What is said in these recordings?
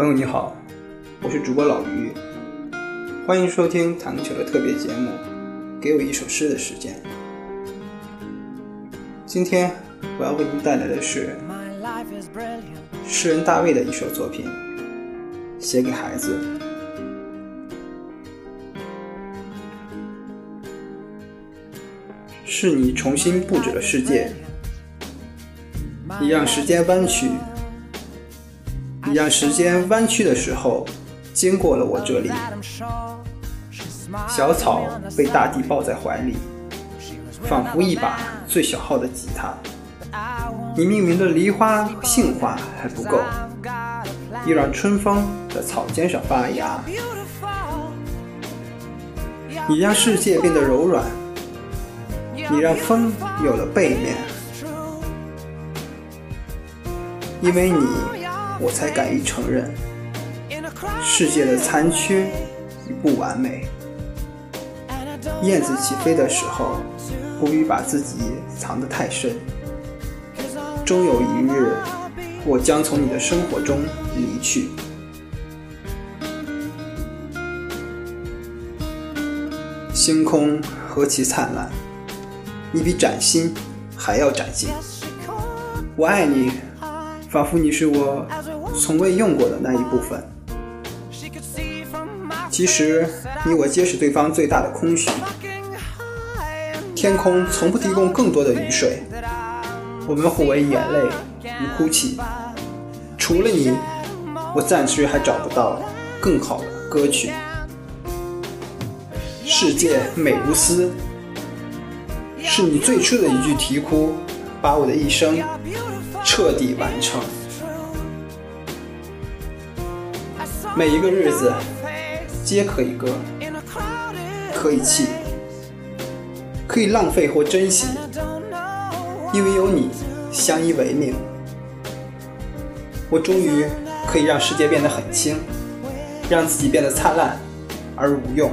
朋友你好，我是主播老于，欢迎收听弹球的特别节目《给我一首诗的时间》。今天我要为您带来的是诗人大卫的一首作品，写给孩子。是你重新布置了世界，你让时间弯曲。你让时间弯曲的时候，经过了我这里。小草被大地抱在怀里，仿佛一把最小号的吉他。你命名的梨花杏花还不够，你让春风在草尖上发芽。你让世界变得柔软，你让风有了背面，因为你。我才敢于承认世界的残缺与不完美。燕子起飞的时候，不必把自己藏得太深。终有一日，我将从你的生活中离去。星空何其灿烂，你比崭新还要崭新。我爱你。仿佛你是我从未用过的那一部分。其实你我皆是对方最大的空虚。天空从不提供更多的雨水，我们互为眼泪与哭泣。除了你，我暂时还找不到更好的歌曲。世界美如斯，是你最初的一句啼哭，把我的一生。彻底完成。每一个日子，皆可以歌，可以弃，可以浪费或珍惜，因为有你相依为命。我终于可以让世界变得很轻，让自己变得灿烂而无用。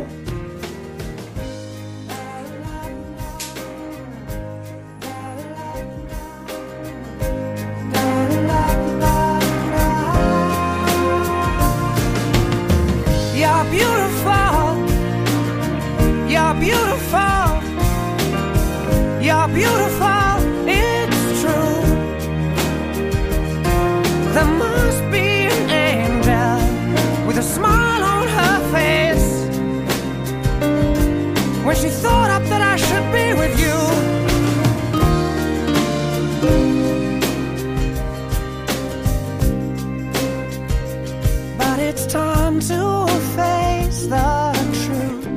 Time to face the truth.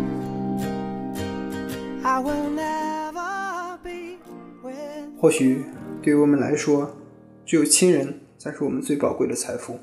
I will never. be with. 或许对于我们来说，只有亲人才是我们最宝贵的财富。